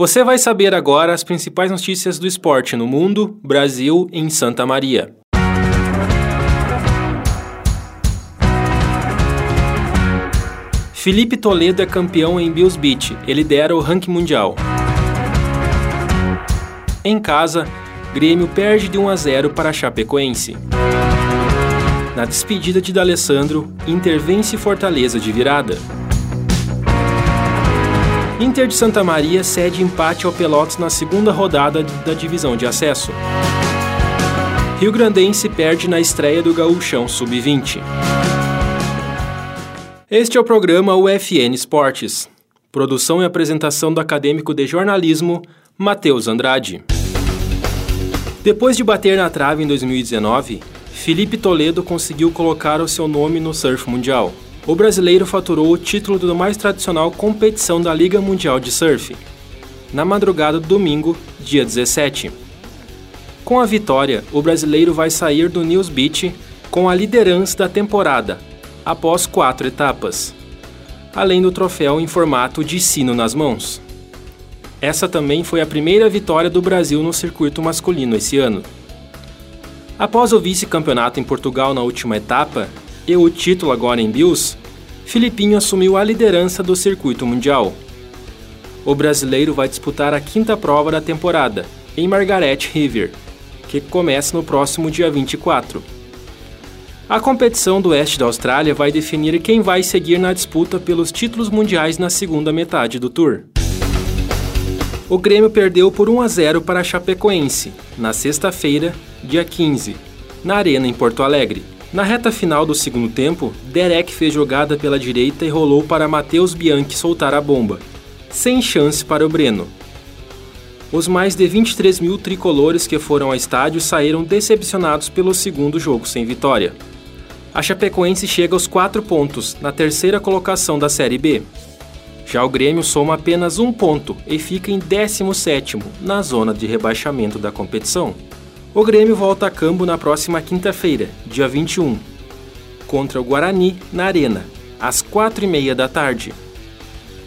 Você vai saber agora as principais notícias do esporte no mundo, Brasil e em Santa Maria. Felipe Toledo é campeão em Bills Beach, ele lidera o ranking mundial. Em casa, Grêmio perde de 1 a 0 para a Chapecoense. Na despedida de D'Alessandro, Inter vence Fortaleza de virada. Inter de Santa Maria cede empate ao Pelotas na segunda rodada da divisão de acesso. Rio Grandense perde na estreia do Gaúchão Sub-20. Este é o programa UFN Esportes. Produção e apresentação do acadêmico de jornalismo Matheus Andrade. Depois de bater na trave em 2019, Felipe Toledo conseguiu colocar o seu nome no surf mundial o brasileiro faturou o título da mais tradicional competição da Liga Mundial de Surf, na madrugada do domingo, dia 17. Com a vitória, o brasileiro vai sair do News Beach com a liderança da temporada, após quatro etapas, além do troféu em formato de sino nas mãos. Essa também foi a primeira vitória do Brasil no circuito masculino esse ano. Após o vice-campeonato em Portugal na última etapa, e o título agora em Bills, Filipinho assumiu a liderança do circuito mundial. O brasileiro vai disputar a quinta prova da temporada, em Margaret River, que começa no próximo dia 24. A competição do oeste da Austrália vai definir quem vai seguir na disputa pelos títulos mundiais na segunda metade do Tour. O Grêmio perdeu por 1 a 0 para a Chapecoense, na sexta-feira, dia 15, na Arena em Porto Alegre. Na reta final do segundo tempo, Derek fez jogada pela direita e rolou para Matheus Bianchi soltar a bomba, sem chance para o Breno. Os mais de 23 mil tricolores que foram ao estádio saíram decepcionados pelo segundo jogo sem vitória. A Chapecoense chega aos 4 pontos, na terceira colocação da Série B. Já o Grêmio soma apenas um ponto e fica em 17º, na zona de rebaixamento da competição. O Grêmio volta a campo na próxima quinta-feira, dia 21, contra o Guarani na Arena, às quatro e meia da tarde.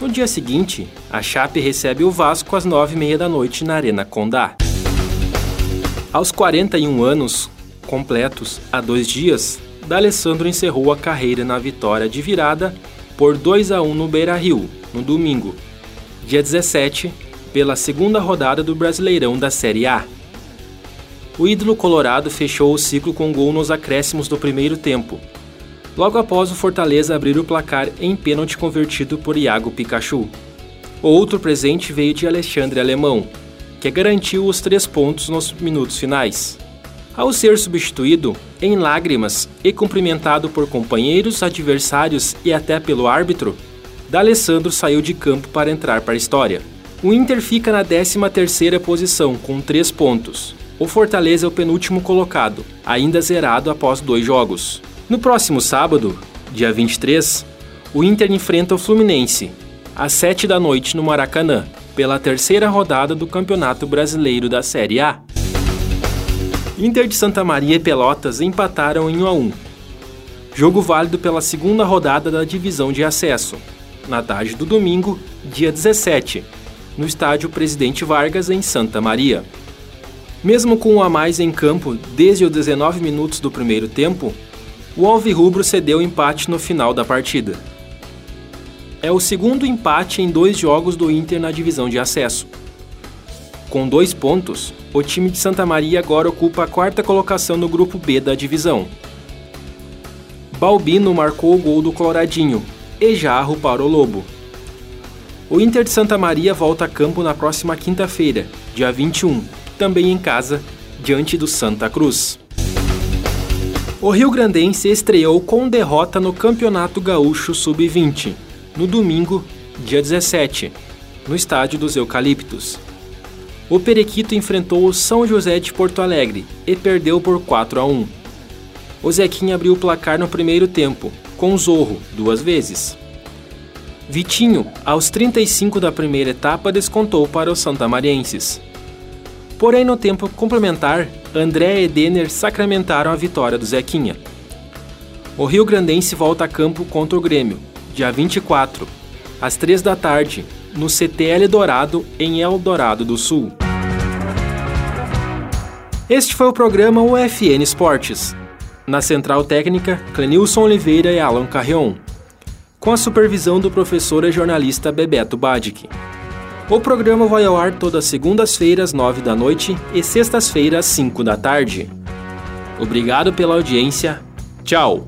No dia seguinte, a Chape recebe o Vasco às nove e meia da noite na Arena Condá. Aos 41 anos completos, há dois dias, D'Alessandro encerrou a carreira na vitória de virada por 2 a 1 no Beira-Rio, no domingo, dia 17, pela segunda rodada do Brasileirão da Série A. O ídolo colorado fechou o ciclo com gol nos acréscimos do primeiro tempo, logo após o Fortaleza abrir o placar em pênalti convertido por Iago Pikachu. Outro presente veio de Alexandre Alemão, que garantiu os três pontos nos minutos finais. Ao ser substituído, em lágrimas e cumprimentado por companheiros, adversários e até pelo árbitro, D'Alessandro saiu de campo para entrar para a história. O Inter fica na 13ª posição com três pontos, o Fortaleza é o penúltimo colocado, ainda zerado após dois jogos. No próximo sábado, dia 23, o Inter enfrenta o Fluminense, às 7 da noite no Maracanã, pela terceira rodada do Campeonato Brasileiro da Série A. Inter de Santa Maria e Pelotas empataram em 1 a 1. Jogo válido pela segunda rodada da divisão de acesso, na tarde do domingo, dia 17, no estádio Presidente Vargas em Santa Maria. Mesmo com um a mais em campo desde os 19 minutos do primeiro tempo, o Alvirrubro cedeu empate no final da partida. É o segundo empate em dois jogos do Inter na divisão de acesso. Com dois pontos, o time de Santa Maria agora ocupa a quarta colocação no grupo B da divisão. Balbino marcou o gol do Coloradinho e Jarro para o Lobo. O Inter de Santa Maria volta a campo na próxima quinta-feira, dia 21, também em casa, diante do Santa Cruz. O Rio Grandense estreou com derrota no Campeonato Gaúcho Sub-20, no domingo, dia 17, no estádio dos Eucaliptos. o Perequito enfrentou o São José de Porto Alegre e perdeu por 4 a 1. O Zequinha abriu o placar no primeiro tempo, com Zorro duas vezes. Vitinho, aos 35 da primeira etapa, descontou para os santamarienses. Porém, no tempo complementar, André e Denner sacramentaram a vitória do Zequinha. O Rio Grandense volta a campo contra o Grêmio, dia 24, às 3 da tarde, no CTL Dourado, em Eldorado do Sul. Este foi o programa UFN Esportes. Na central técnica, Clenilson Oliveira e Alan Carrion. Com a supervisão do professor e jornalista Bebeto Badic. O programa vai ao ar todas segundas-feiras, 9 da noite e sextas-feiras, 5 da tarde. Obrigado pela audiência. Tchau!